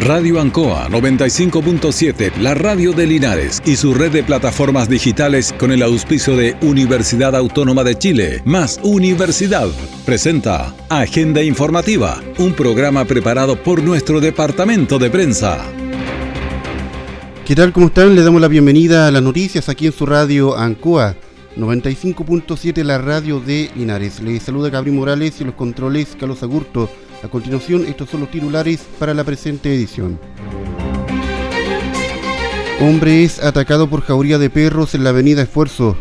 Radio Ancoa 95.7, la radio de Linares y su red de plataformas digitales con el auspicio de Universidad Autónoma de Chile, más Universidad, presenta Agenda Informativa, un programa preparado por nuestro departamento de prensa. ¿Qué tal? ¿Cómo están? Le damos la bienvenida a las noticias aquí en su radio Ancoa 95.7, la radio de Linares. Les saluda Gabriel Morales y los controles Carlos Agurto. A continuación, estos son los titulares para la presente edición. Hombre es atacado por jauría de perros en la avenida Esfuerzo.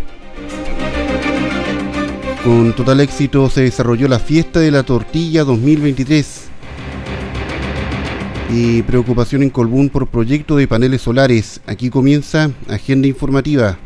Con total éxito se desarrolló la fiesta de la tortilla 2023. Y preocupación en Colbún por proyecto de paneles solares. Aquí comienza Agenda Informativa.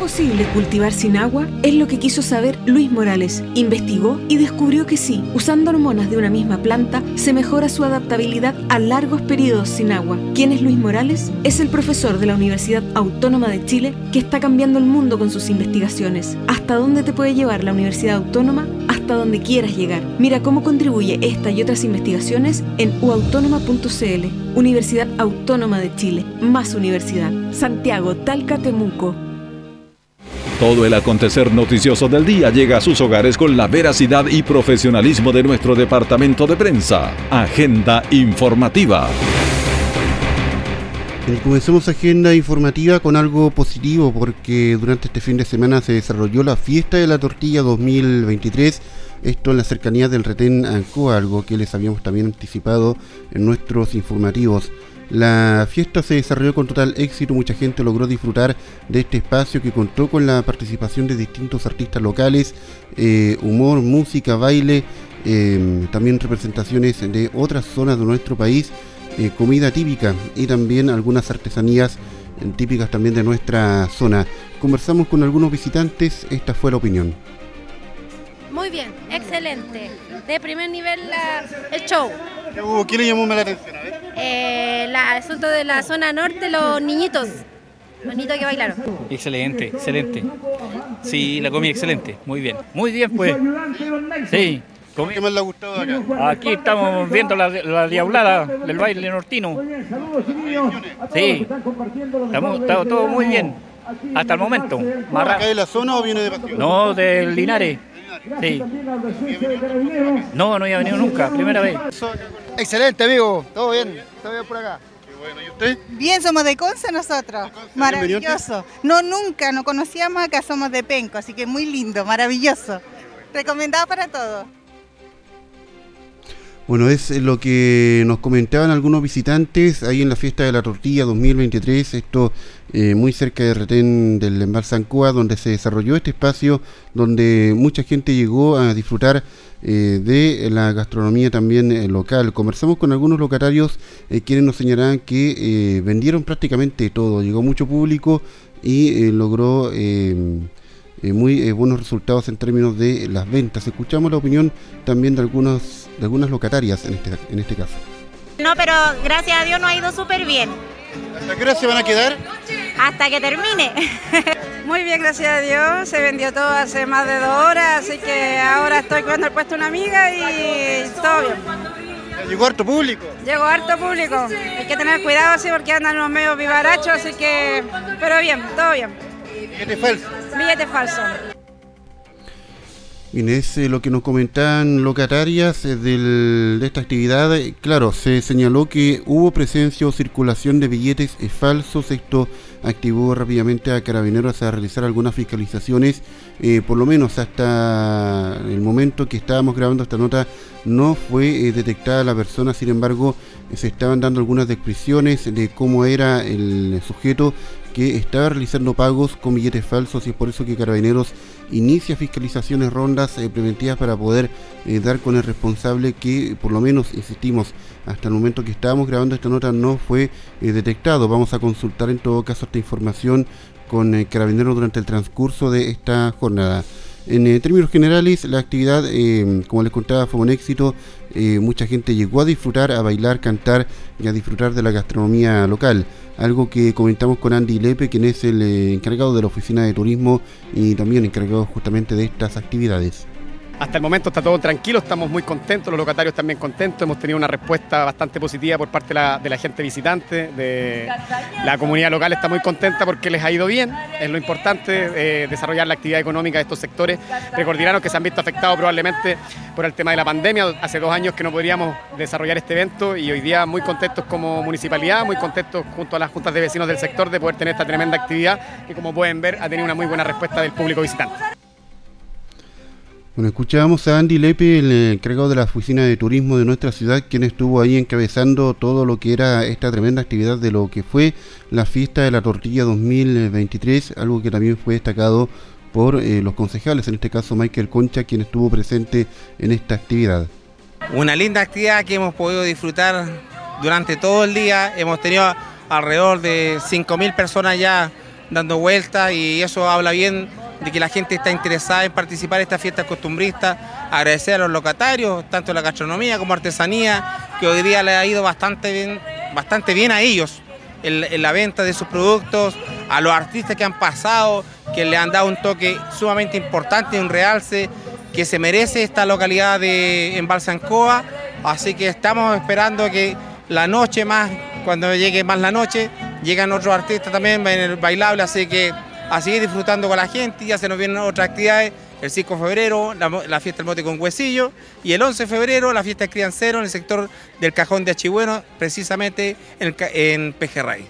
¿Es posible cultivar sin agua? Es lo que quiso saber Luis Morales. Investigó y descubrió que sí, usando hormonas de una misma planta, se mejora su adaptabilidad a largos periodos sin agua. ¿Quién es Luis Morales? Es el profesor de la Universidad Autónoma de Chile que está cambiando el mundo con sus investigaciones. ¿Hasta dónde te puede llevar la Universidad Autónoma? Hasta donde quieras llegar. Mira cómo contribuye esta y otras investigaciones en uautónoma.cl. Universidad Autónoma de Chile. Más universidad. Santiago, Talca, Temuco. Todo el acontecer noticioso del día llega a sus hogares con la veracidad y profesionalismo de nuestro departamento de prensa. Agenda informativa. Comencemos agenda informativa con algo positivo porque durante este fin de semana se desarrolló la fiesta de la tortilla 2023. Esto en la cercanía del retén Ancoa, algo que les habíamos también anticipado en nuestros informativos. La fiesta se desarrolló con total éxito, mucha gente logró disfrutar de este espacio que contó con la participación de distintos artistas locales, eh, humor, música, baile, em, también representaciones de otras zonas de nuestro país, eh, comida típica y también algunas artesanías eh, típicas también de nuestra zona. Conversamos con algunos visitantes, esta fue la opinión. Muy bien, excelente. De primer nivel el show. ¿Qué le llamó la atención? Eh, el asunto de la zona norte, los niñitos. Los niñitos que bailaron. Excelente, excelente. Sí, la comí excelente. Muy bien. Muy bien, pues. Sí. ¿Qué más le ha gustado acá? Aquí estamos viendo la, diablada del baile nortino. Sí. Estamos, está todo muy bien. Hasta el momento. ¿Acá de la zona o viene de? No, del Linares. Sí. No, no había venido nunca, primera vez. Excelente, amigo. Todo bien, todo bien por acá. Bueno, ¿y usted? Bien, somos de Conce nosotros. Maravilloso. No, nunca, no conocíamos acá, somos de Penco, así que muy lindo, maravilloso. Recomendado para todos. Bueno, es lo que nos comentaban algunos visitantes ahí en la fiesta de la tortilla 2023, esto eh, muy cerca de Retén del Embalse Ancoa, donde se desarrolló este espacio donde mucha gente llegó a disfrutar eh, de la gastronomía también eh, local. Conversamos con algunos locatarios quienes nos señalaban que vendieron prácticamente todo, llegó mucho público y logró muy buenos resultados en términos de las ventas. Escuchamos la opinión también de algunos de algunas locatarias en este, en este caso. No, pero gracias a Dios no ha ido súper bien. ¿Hasta qué hora se van a quedar? Hasta que termine. Muy bien, gracias a Dios. Se vendió todo hace más de dos horas, así que ahora estoy cuidando el puesto de una amiga y todo bien. ¿Llegó harto público? Llegó harto público. Hay que tener cuidado así porque andan los medios vivarachos, así que... Pero bien, todo bien. ¿Billete falso? Billete falso. Bien, es eh, lo que nos comentaban locatarias eh, de esta actividad. Claro, se señaló que hubo presencia o circulación de billetes eh, falsos. Esto activó rápidamente a carabineros a realizar algunas fiscalizaciones. Por lo menos hasta el momento que estábamos grabando esta nota no fue detectada la persona. Sin embargo, se estaban dando algunas descripciones de cómo era el sujeto que estaba realizando pagos con billetes falsos y es por eso que Carabineros inicia fiscalizaciones rondas eh, preventivas para poder eh, dar con el responsable que por lo menos, insistimos, hasta el momento que estábamos grabando esta nota no fue eh, detectado. Vamos a consultar en todo caso esta información con Carabineros durante el transcurso de esta jornada. En términos generales, la actividad, como les contaba, fue un éxito. mucha gente llegó a disfrutar, a bailar, cantar y a disfrutar de la gastronomía local algo que comentamos con Andy Lepe, quien es el eh, encargado de la oficina de turismo y también encargado justamente de estas actividades. Hasta el momento está todo tranquilo, estamos muy contentos, los locatarios también contentos, hemos tenido una respuesta bastante positiva por parte de la, gente visitante, de la comunidad local está muy contenta porque les ha ido bien, es lo importante, eh, desarrollar la actividad económica de estos sectores. Precordilleranos que se han visto afectados probablemente por el tema de la pandemia, hace dos años que no podríamos desarrollar este evento y hoy día muy contentos como municipalidad, muy contentos junto a las juntas de vecinos del sector de poder tener esta tremenda actividad que como pueden ver ha tenido una muy buena respuesta del público visitante. Bueno, escuchábamos a Andy Lepe, el encargado de la oficina de turismo de nuestra ciudad, quien estuvo ahí encabezando todo lo que era esta tremenda actividad de lo que fue la fiesta de la tortilla 2023, algo que también fue destacado por eh, los concejales, en este caso Michael Concha, quien estuvo presente en esta actividad. Una linda actividad que hemos podido disfrutar durante todo el día, hemos tenido alrededor de 5.000 personas ya dando vueltas y eso habla bien de que la gente está interesada en participar en estas fiestas costumbristas, agradecer a los locatarios, tanto la gastronomía como artesanía, que hoy día le ha ido bastante bien, bastante bien a ellos en, la venta de sus productos, a los artistas que han pasado, que le han dado un toque sumamente importante, un realce que se merece esta localidad de en Balsancoa, así que estamos esperando que la noche más, cuando llegue más la noche, llegan otros artistas también en el bailable, así que a seguir disfrutando con la gente, ya se nos vienen otras actividades, el 5 de febrero la, fiesta del mote con huesillo y el 11 de febrero la fiesta de criancero en el sector del cajón de Achibueno, precisamente en, en Pejerrey.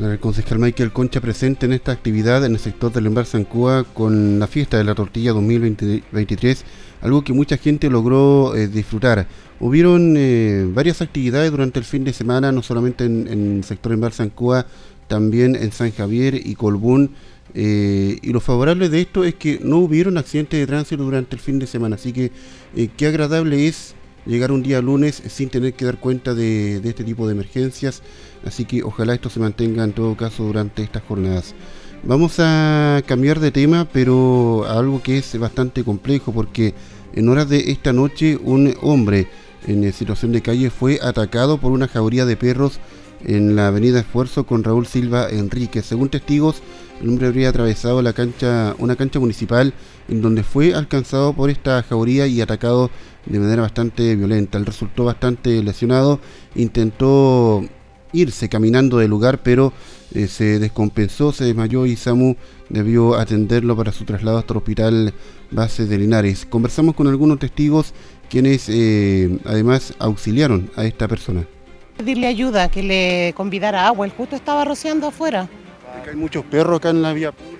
El concejal Michael Concha presente en esta actividad en el sector del Embar Cuba con la fiesta de la tortilla 2023, algo que mucha gente logró eh, disfrutar. Hubieron eh, varias actividades durante el fin de semana, no solamente en, el sector Embar Cuba, también en San Javier y Colbún. Eh, y lo favorable de esto es que no hubieron accidentes de tránsito durante el fin de semana, así que eh, qué agradable es llegar un día lunes sin tener que dar cuenta de, este tipo de emergencias, así que ojalá esto se mantenga en todo caso durante estas jornadas. Vamos a cambiar de tema, pero a algo que es bastante complejo, porque en horas de esta noche un hombre en situación de calle fue atacado por una jauría de perros en la avenida Esfuerzo con Raúl Silva Enrique. Según testigos, el hombre habría atravesado la cancha, una cancha municipal en donde fue alcanzado por esta jauría y atacado de manera bastante violenta. Él resultó bastante lesionado, intentó irse caminando del lugar, pero eh, se descompensó, se desmayó y SAMU debió atenderlo para su traslado hasta el hospital base de Linares. Conversamos con algunos testigos quienes eh, además auxiliaron a esta persona. Pedirle ayuda, que le convidara agua. El justo estaba rociando afuera. ¿Hay muchos perros acá en la vía pública?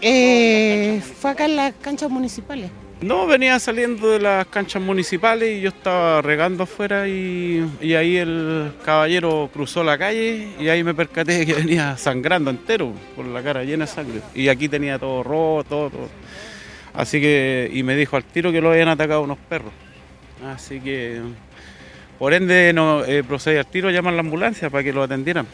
Eh, fue acá en las canchas municipales. No, venía saliendo de las canchas municipales y yo estaba regando afuera y, ahí el caballero cruzó la calle y ahí me percaté que venía sangrando entero, por la cara llena de sangre. Y aquí tenía todo roto, todo, todo. Así que, y me dijo al tiro que lo habían atacado unos perros. Así que por ende, no, eh, procede al tiro a llamar a la ambulancia para que lo atendieran.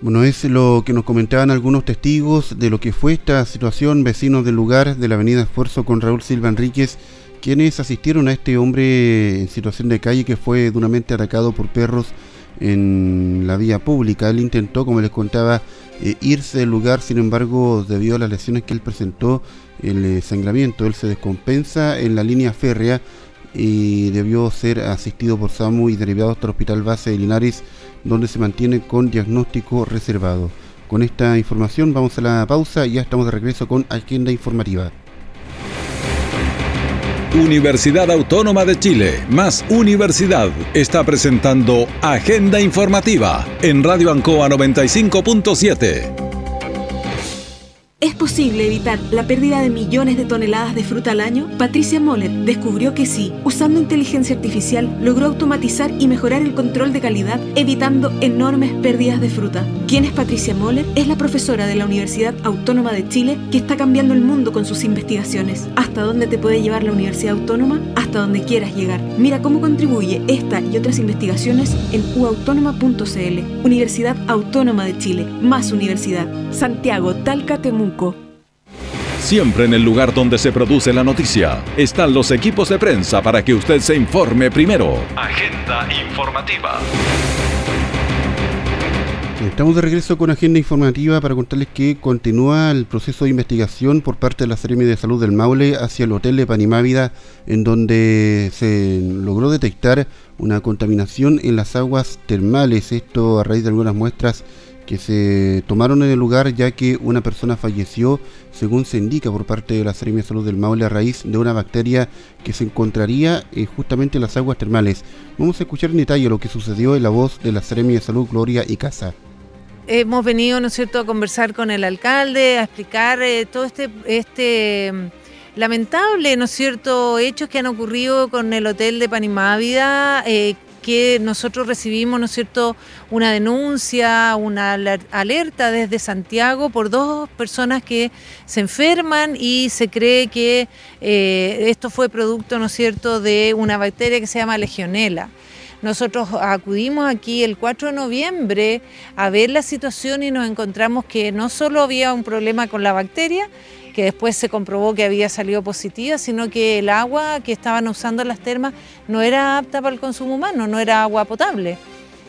Bueno, es lo que nos comentaban algunos testigos de lo que fue esta situación, vecinos del lugar de la avenida Esfuerzo con Raúl Silva Enríquez, quienes asistieron a este hombre en situación de calle que fue duramente atacado por perros en la vía pública. Él intentó, como les contaba, eh, irse del lugar, sin embargo, debido a las lesiones que él presentó, el eh, sangramiento, él se descompensa en la línea férrea y debió ser asistido por SAMU y derivado hasta el Hospital Base de Linares, donde se mantiene con diagnóstico reservado. Con esta información vamos a la pausa y ya estamos de regreso con Agenda Informativa. Universidad Autónoma de Chile, más Universidad, está presentando Agenda Informativa en Radio Ancoa 95.7. ¿Es posible evitar la pérdida de millones de toneladas de fruta al año? Patricia Moller descubrió que sí, usando inteligencia artificial, logró automatizar y mejorar el control de calidad, evitando enormes pérdidas de fruta. ¿Quién es Patricia Moller? Es la profesora de la Universidad Autónoma de Chile que está cambiando el mundo con sus investigaciones. ¿Hasta dónde te puede llevar la Universidad Autónoma? Hasta donde quieras llegar. Mira cómo contribuye esta y otras investigaciones en uautónoma.cl. Universidad Autónoma de Chile. Más universidad. Santiago, Talca, Siempre en el lugar donde se produce la noticia están los equipos de prensa para que usted se informe primero. Agenda informativa. Estamos de regreso con agenda informativa para contarles que continúa el proceso de investigación por parte de la Seremi de Salud del Maule hacia el hotel de Panimávida, en donde se logró detectar una contaminación en las aguas termales. Esto a raíz de algunas muestras que se tomaron en el lugar, ya que una persona falleció, según se indica por parte de la Seremi de Salud del Maule, a raíz de una bacteria que se encontraría eh, justamente en las aguas termales. Vamos a escuchar en detalle lo que sucedió en la voz de la Seremi de Salud Gloria y Casa hemos venido, ¿no es cierto?, a conversar con el alcalde, a explicar eh, todo este, este lamentable, ¿no es cierto?, hechos que han ocurrido con el hotel de Panimávida, eh, que nosotros recibimos, ¿no es cierto?, una denuncia, una alerta desde Santiago por dos personas que se enferman y se cree que eh, esto fue producto, ¿no es cierto?, de una bacteria que se llama legionela. Nosotros acudimos aquí el 4 de noviembre a ver la situación y nos encontramos que no solo había un problema con la bacteria, que después se comprobó que había salido positiva, sino que el agua que estaban usando las termas no era apta para el consumo humano, no era agua potable.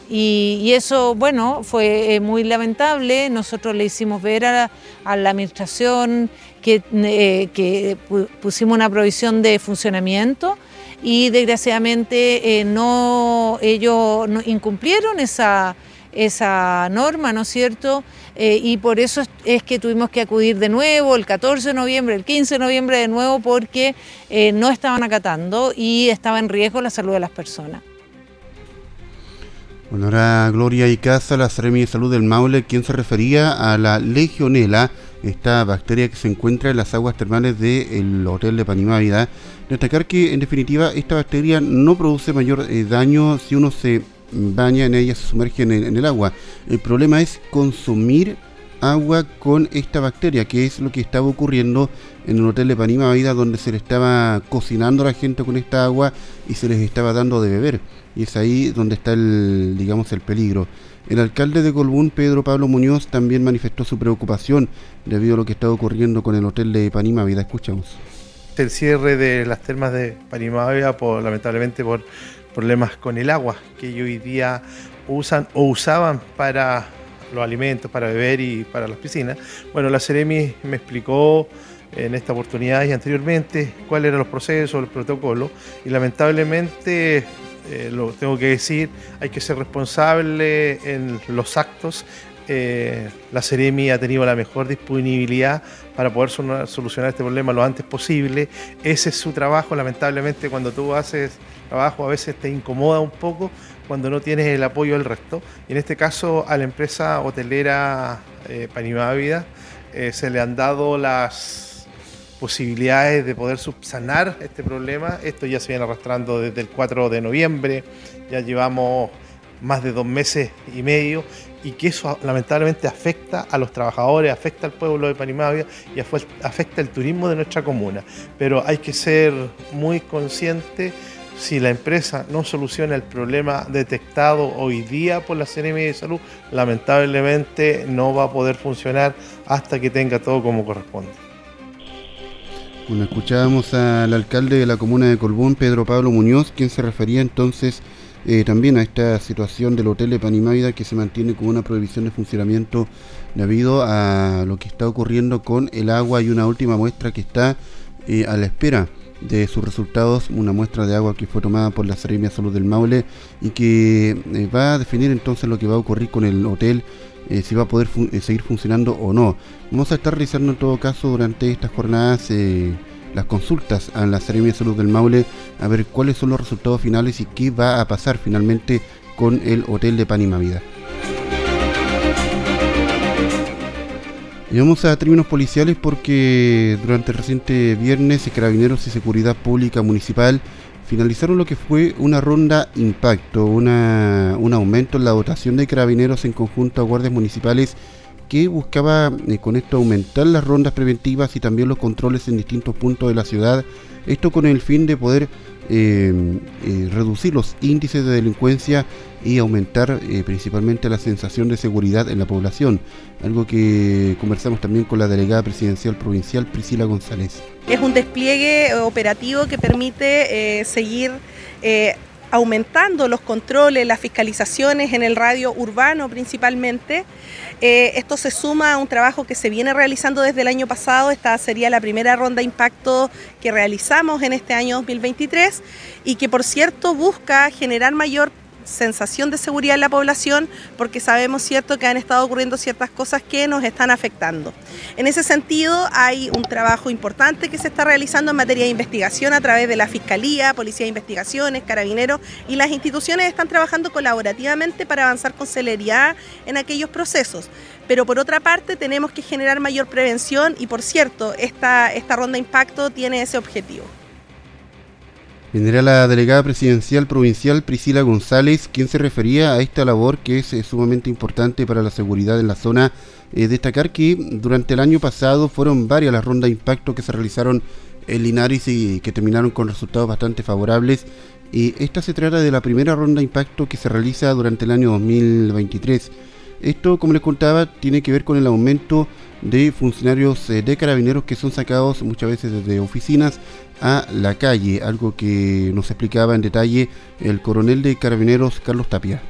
Y, eso, bueno, fue eh, muy lamentable. Nosotros le hicimos ver a, la administración que, eh, pusimos una provisión de funcionamiento y desgraciadamente eh, no, ellos incumplieron esa, esa norma, ¿no es cierto? Eh, y por eso es, que tuvimos que acudir de nuevo el 14 de noviembre, el 15 de noviembre de nuevo, porque eh, no estaban acatando y estaba en riesgo la salud de las personas. Bueno, ahora Gloria y Casa, la Seremi de Salud del Maule, quien se refería a la legionela, esta bacteria que se encuentra en las aguas termales del hotel de Panimávida. Destacar que, en definitiva, esta bacteria no produce mayor eh, daño si uno se baña en ella, se sumerge en el agua. El problema es consumir agua con esta bacteria, que es lo que estaba ocurriendo en el hotel de Panima Vida, donde se le estaba cocinando a la gente con esta agua y se les estaba dando de beber. Y es ahí donde está el, digamos, el peligro. El alcalde de Colbún, Pedro Pablo Muñoz, también manifestó su preocupación debido a lo que está ocurriendo con el hotel de Panima Vida. Escuchamos. El cierre de las termas de Panima Vida, por, lamentablemente por problemas con el agua que hoy día usan o usaban para los alimentos para beber y para las piscinas. Bueno, la Ceremi me explicó en esta oportunidad y anteriormente cuáles eran los procesos, los protocolos y lamentablemente eh, lo tengo que decir, hay que ser responsable en los actos. Eh, la Ceremi ha tenido la mejor disponibilidad para poder solucionar este problema lo antes posible. Ese es su trabajo. Lamentablemente, cuando tú haces trabajo, a veces te incomoda un poco, cuando no tienes el apoyo del resto. Y en este caso a la empresa hotelera eh, Panimávida eh, se le han dado las posibilidades de poder subsanar este problema. Esto ya se viene arrastrando desde el 4 de noviembre, ya llevamos más de dos meses y medio y que eso lamentablemente afecta a los trabajadores, afecta al pueblo de Panimávida y afecta el turismo de nuestra comuna. Pero hay que ser muy consciente si la empresa no soluciona el problema detectado hoy día por la CNM de Salud, lamentablemente no va a poder funcionar hasta que tenga todo como corresponde. Bueno, escuchábamos al alcalde de la comuna de Colbún, Pedro Pablo Muñoz, quien se refería entonces eh, también a esta situación del hotel de Panimávida que se mantiene con una prohibición de funcionamiento debido a lo que está ocurriendo con el agua y una última muestra que está eh, a la espera de sus resultados, una muestra de agua que fue tomada por la Seremia Salud del Maule y que eh, va a definir entonces lo que va a ocurrir con el hotel, si va a poder seguir funcionando o no. Vamos a estar realizando en todo caso durante estas jornadas las consultas a la Seremia Salud del Maule a ver cuáles son los resultados finales y qué va a pasar finalmente con el hotel de Panima Vida. Y vamos a términos policiales porque durante el reciente viernes Carabineros y Seguridad Pública Municipal finalizaron lo que fue una ronda impacto, una, un aumento en la dotación de carabineros en conjunto a guardias municipales que buscaba eh, con esto aumentar las rondas preventivas y también los controles en distintos puntos de la ciudad, esto con el fin de poder eh, eh, reducir los índices de delincuencia y aumentar principalmente la sensación de seguridad en la población, algo que conversamos también con la delegada presidencial provincial Priscila González. Es un despliegue operativo que permite seguir aumentando los controles, las fiscalizaciones en el radio urbano principalmente. Eh, esto se suma a un trabajo que se viene realizando desde el año pasado. Esta sería la primera ronda de impacto que realizamos en este año 2023 y que por cierto busca generar mayor sensación de seguridad en la población porque sabemos cierto que han estado ocurriendo ciertas cosas que nos están afectando. En ese sentido hay un trabajo importante que se está realizando en materia de investigación a través de la Fiscalía, Policía de Investigaciones, Carabineros y las instituciones están trabajando colaborativamente para avanzar con celeridad en aquellos procesos. Pero por otra parte tenemos que generar mayor prevención y por cierto, esta, esta ronda de impacto tiene ese objetivo. Vendrá la delegada presidencial provincial Priscila González, quien se refería a esta labor que es eh, sumamente importante para la seguridad en la zona. Eh, destacar que durante el año pasado fueron varias las rondas de impacto que se realizaron en Linares y que terminaron con resultados bastante favorables. Y esta se trata de la primera ronda de impacto que se realiza durante el año 2023. Esto, como les contaba, tiene que ver con el aumento de funcionarios eh, de carabineros que son sacados muchas veces desde oficinas a la calle, algo que nos explicaba en detalle el coronel de carabineros Carlos Tapia.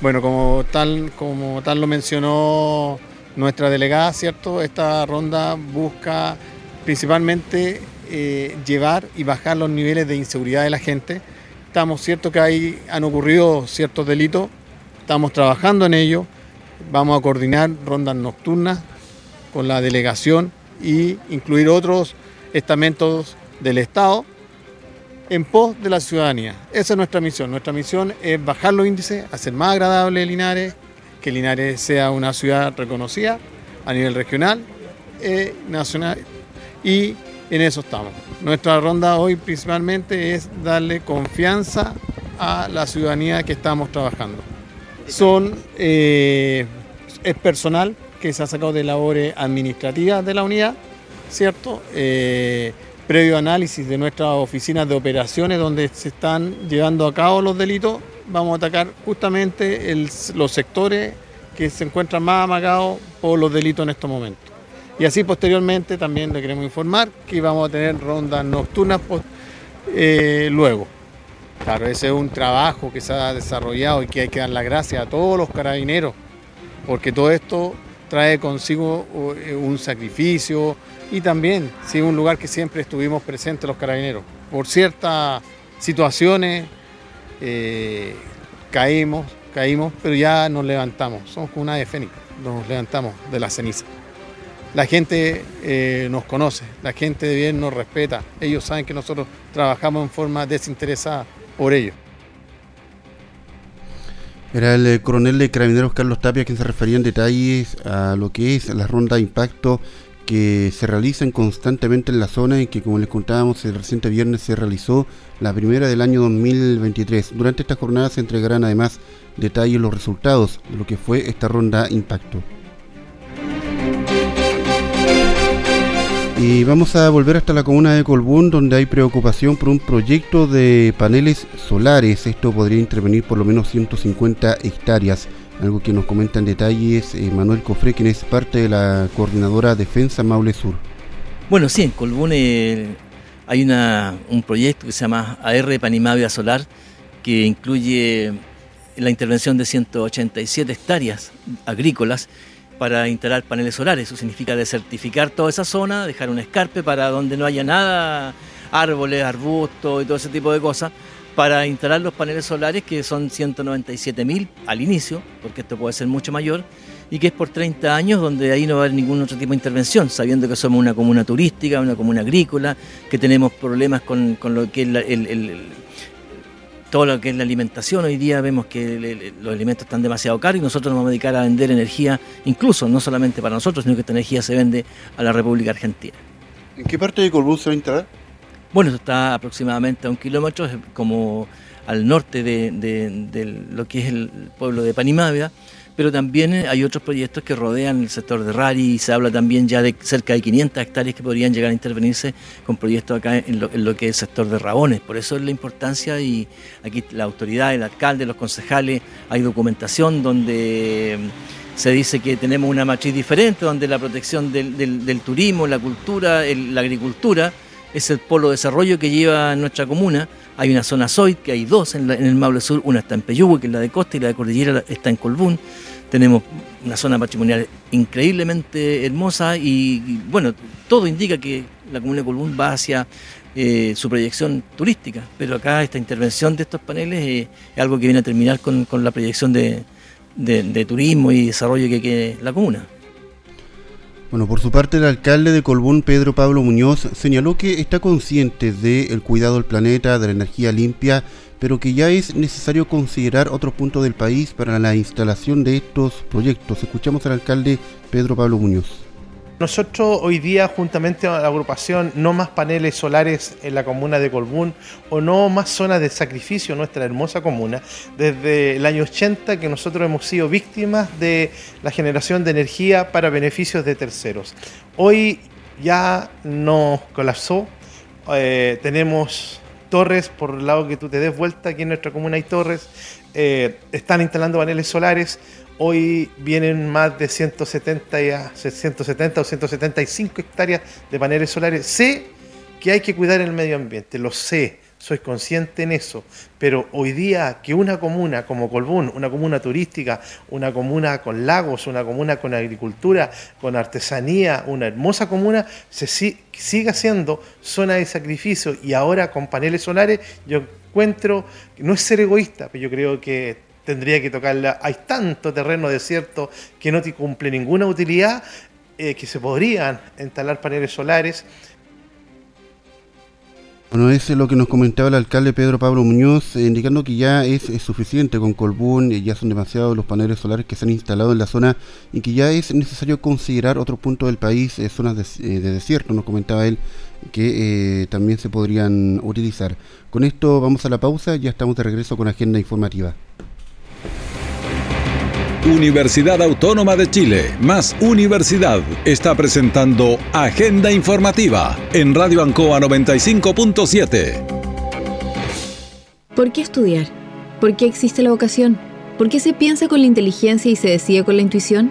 Bueno, como tal, como tal lo mencionó nuestra delegada, ¿cierto? Esta ronda busca principalmente eh, llevar y bajar los niveles de inseguridad de la gente. Estamos cierto que hay, han ocurrido ciertos delitos, estamos trabajando en ello, vamos a coordinar rondas nocturnas con la delegación y incluir otros estamentos del Estado en pos de la ciudadanía. Esa es nuestra misión. Nuestra misión es bajar los índices, hacer más agradable Linares, que Linares sea una ciudad reconocida a nivel regional, eh, nacional y en eso estamos. Nuestra ronda hoy principalmente es darle confianza a la ciudadanía que estamos trabajando. Son, eh, es personal que se ha sacado de labores administrativas de la unidad, ¿cierto? Eh, previo análisis de nuestras oficinas de operaciones donde se están llevando a cabo los delitos, vamos a atacar justamente los sectores que se encuentran más amagados por los delitos en estos momentos. Y así posteriormente también le queremos informar que vamos a tener rondas nocturnas eh, luego. Claro, ese es un trabajo que se ha desarrollado y que hay que dar las gracias a todos los carabineros, porque todo esto trae consigo eh, un sacrificio, y también, sí, un lugar que siempre estuvimos presentes los carabineros. Por ciertas situaciones eh, caímos, caímos, pero ya nos levantamos. Somos como una de fénix, nos levantamos de la ceniza. La gente eh, nos conoce, la gente bien nos respeta. Ellos saben que nosotros trabajamos en forma desinteresada por ellos. Era el eh, coronel de Carabineros Carlos Tapia quien se refería en detalles a lo que es la ronda de impacto que se realizan constantemente en la zona y que como les contábamos el reciente viernes se realizó la primera del año 2023. Durante esta jornada se entregarán además detalles los resultados de lo que fue esta ronda impacto. Vamos a volver hasta la comuna de Colbún, donde hay preocupación por un proyecto de paneles solares. Esto podría intervenir por lo menos 150 hectáreas algo que nos comenta en detalles eh, Manuel Cofré, quien es parte de la coordinadora Defensa Maule Sur. Bueno, sí, en Colbún eh, hay un proyecto que se llama AR Panimavia Solar, que incluye la intervención de 187 hectáreas agrícolas para instalar paneles solares. Eso significa desertificar toda esa zona, dejar un escarpe para donde no haya nada, árboles, arbustos y todo ese tipo de cosas, para instalar los paneles solares, que son 197 mil al inicio, porque esto puede ser mucho mayor, y que es por 30 años, donde ahí no va a haber ningún otro tipo de intervención, sabiendo que somos una comuna turística, una comuna agrícola, que tenemos problemas con, lo que es el, todo lo que es la alimentación. Hoy día vemos que los alimentos están demasiado caros y nosotros nos vamos a dedicar a vender energía, incluso no solamente para nosotros, sino que esta energía se vende a la República Argentina. ¿En qué parte de Colbún se va a instalar? Bueno, esto está aproximadamente a un kilómetro, como al norte de, lo que es el pueblo de Panimávida, pero también hay otros proyectos que rodean el sector de Rari y se habla también ya de cerca de 500 hectáreas que podrían llegar a intervenirse con proyectos acá en lo, que es el sector de Rabones. Por eso es la importancia y aquí la autoridad, el alcalde, los concejales, hay documentación donde se dice que tenemos una matriz diferente, donde la protección del, turismo, la cultura, la agricultura, es el polo de desarrollo que lleva nuestra comuna, Hay una zona SOIT, que hay dos en, el Maule Sur, una está en Peyúgue, que es la de Costa, y la de Cordillera está en Colbún. Tenemos una zona patrimonial increíblemente hermosa y, bueno, todo indica que la comuna de Colbún va hacia eh, su proyección turística, pero acá esta intervención de estos paneles eh, es algo que viene a terminar con, la proyección de, turismo y desarrollo que quiere la comuna. Bueno, por su parte, el alcalde de Colbún, Pedro Pablo Muñoz, señaló que está consciente del cuidado del planeta, de la energía limpia, pero que ya es necesario considerar otros puntos del país para la instalación de estos proyectos. Escuchamos al alcalde Pedro Pablo Muñoz. Nosotros hoy día, juntamente a la agrupación No Más Paneles Solares en la comuna de Colbún o No Más Zonas de Sacrificio nuestra hermosa comuna, desde el año 80 que nosotros hemos sido víctimas de la generación de energía para beneficios de terceros. Hoy ya nos colapsó, eh, tenemos torres por el lado que tú te des vuelta, aquí en nuestra comuna hay torres, eh, están instalando paneles solares, Hoy vienen más de 170, 170 o 175 hectáreas de paneles solares. Sé que hay que cuidar el medio ambiente, lo sé, soy consciente en eso, pero hoy día que una comuna como Colbún, una comuna turística, una comuna con lagos, una comuna con agricultura, con artesanía, una hermosa comuna, se siga siendo zona de sacrificio y ahora con paneles solares, yo encuentro, no es ser egoísta, pero yo creo que tendría que tocarla. Hay tanto terreno desierto que no te cumple ninguna utilidad eh, que se podrían instalar paneles solares. Bueno, eso es lo que nos comentaba el alcalde Pedro Pablo Muñoz, eh, indicando que ya es, suficiente con Colbún, y ya son demasiados los paneles solares que se han instalado en la zona y que ya es necesario considerar otro punto del país, eh, zonas de, desierto, nos comentaba él, que también se podrían utilizar. Con esto vamos a la pausa, ya estamos de regreso con agenda informativa. Universidad Autónoma de Chile, más Universidad, está presentando Agenda Informativa en Radio Ancoa 95.7. ¿Por qué estudiar? ¿Por qué existe la vocación? ¿Por qué se piensa con la inteligencia y se decide con la intuición?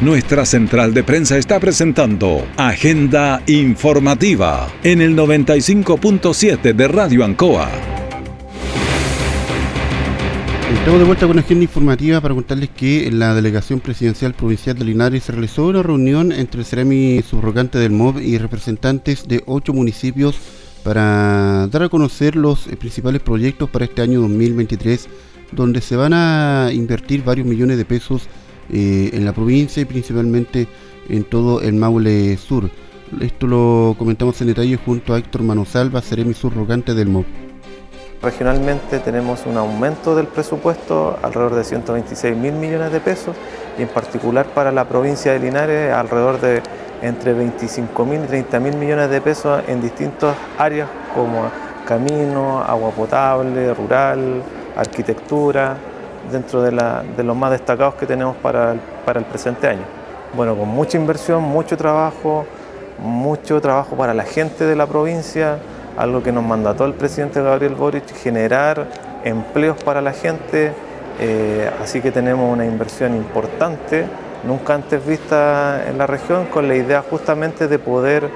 Nuestra central de prensa está presentando Agenda Informativa en el 95.7 de Radio Ancoa. Estamos de vuelta con Agenda Informativa para contarles que en la Delegación Presidencial Provincial de Linares se realizó una reunión entre el Ceremi subrogante del MOB y representantes de ocho municipios para dar a conocer los principales proyectos para este año 2023, donde se van a invertir varios millones de pesos eh, en la provincia y principalmente en todo el Maule Sur. Esto lo comentamos en detalle junto a Héctor Manosalva, Seremi subrogante del MOB. Regionalmente tenemos un aumento del presupuesto alrededor de 126 mil millones de pesos y en particular para la provincia de Linares alrededor de entre 25 mil y 30 mil millones de pesos en distintas áreas como camino, agua potable, rural, arquitectura, dentro de, los más destacados que tenemos para el, presente año. Bueno, con mucha inversión, mucho trabajo, mucho trabajo para la gente de la provincia, algo que nos mandató el presidente Gabriel Boric, generar empleos para la gente, eh, así que tenemos una inversión importante, nunca antes vista en la región, con la idea justamente de poder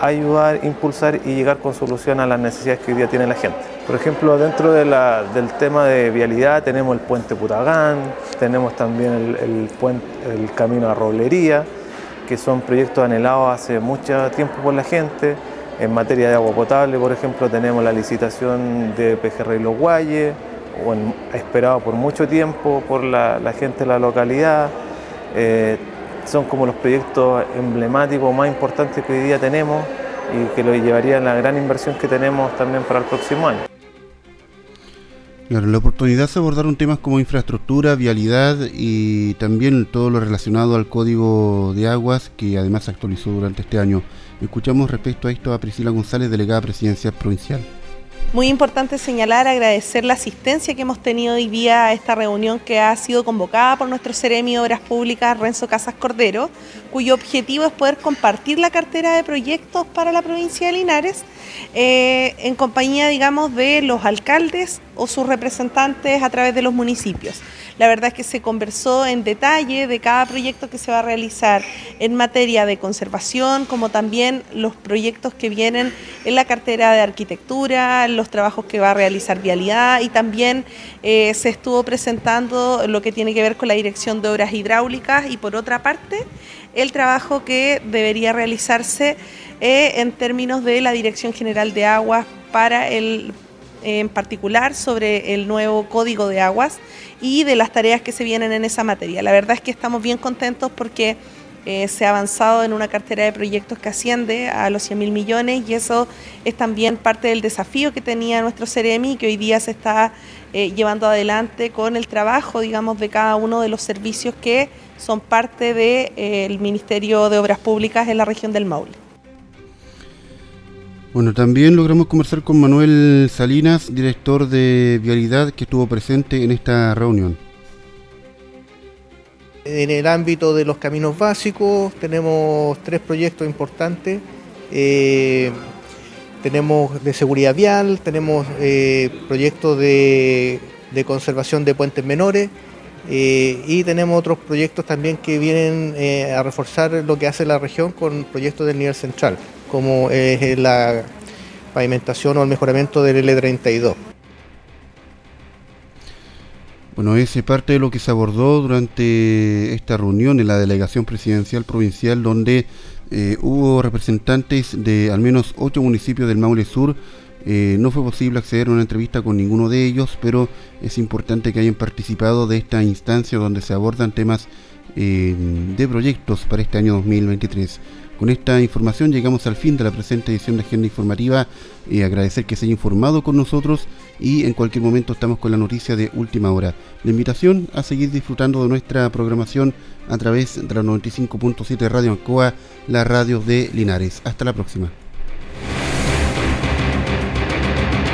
ayudar, impulsar y llegar con solución a las necesidades que hoy día tiene la gente. Por ejemplo, dentro del tema de vialidad tenemos el puente Putagán, tenemos también el, camino a Roblería, que son proyectos anhelados hace mucho tiempo por la gente. En materia de agua potable, por ejemplo, tenemos la licitación de Pejerrey Los Guayes, esperado por mucho tiempo por la, gente de la localidad. Eh, son como los proyectos emblemáticos más importantes que hoy día tenemos y que lo llevarían la gran inversión que tenemos también para el próximo año. La oportunidad de abordar un temas como infraestructura, vialidad y también todo lo relacionado al código de aguas que además se actualizó durante este año. Escuchamos respecto a esto a Priscila González, delegada presidencial provincial. Muy importante señalar, agradecer la asistencia que hemos tenido hoy día a esta reunión que ha sido convocada por nuestro Ceremi de Obras Públicas, Renzo Casas Cordero, cuyo objetivo es poder compartir la cartera de proyectos para la provincia de Linares eh, en compañía, digamos, de los alcaldes o sus representantes a través de los municipios. La verdad es que se conversó en detalle de cada proyecto que se va a realizar en materia de conservación, como también los proyectos que vienen en la cartera de arquitectura, los trabajos que va a realizar Vialidad y también eh, se estuvo presentando lo que tiene que ver con la dirección de obras hidráulicas y por otra parte el trabajo que debería realizarse eh, en términos de la Dirección General de Aguas para el en particular sobre el nuevo código de aguas y de las tareas que se vienen en esa materia. La verdad es que estamos bien contentos porque eh, se ha avanzado en una cartera de proyectos que asciende a los 100 mil millones y eso es también parte del desafío que tenía nuestro CEREMI que hoy día se está eh, llevando adelante con el trabajo, digamos, de cada uno de los servicios que son parte del eh, Ministerio de Obras Públicas en la región del Maule. Bueno, también logramos conversar con Manuel Salinas, director de Vialidad, que estuvo presente en esta reunión. En el ámbito de los caminos básicos tenemos tres proyectos importantes. Eh, tenemos de seguridad vial, tenemos eh, proyectos de, conservación de puentes menores eh, y tenemos otros proyectos también que vienen a reforzar lo que hace la región con proyectos del nivel central como es la pavimentación o el mejoramiento del L32. Bueno, es parte de lo que se abordó durante esta reunión en la delegación presidencial provincial donde eh, hubo representantes de al menos ocho municipios del Maule Sur. Eh, no fue posible acceder a una entrevista con ninguno de ellos, pero es importante que hayan participado de esta instancia donde se abordan temas eh, de proyectos para este año 2023. Con esta información llegamos al fin de la presente edición de Agenda Informativa. y agradecer que se haya informado con nosotros y en cualquier momento estamos con la noticia de última hora. La invitación a seguir disfrutando de nuestra programación a través de la 95.7 Radio Ancoa, la radio de Linares. Hasta la próxima.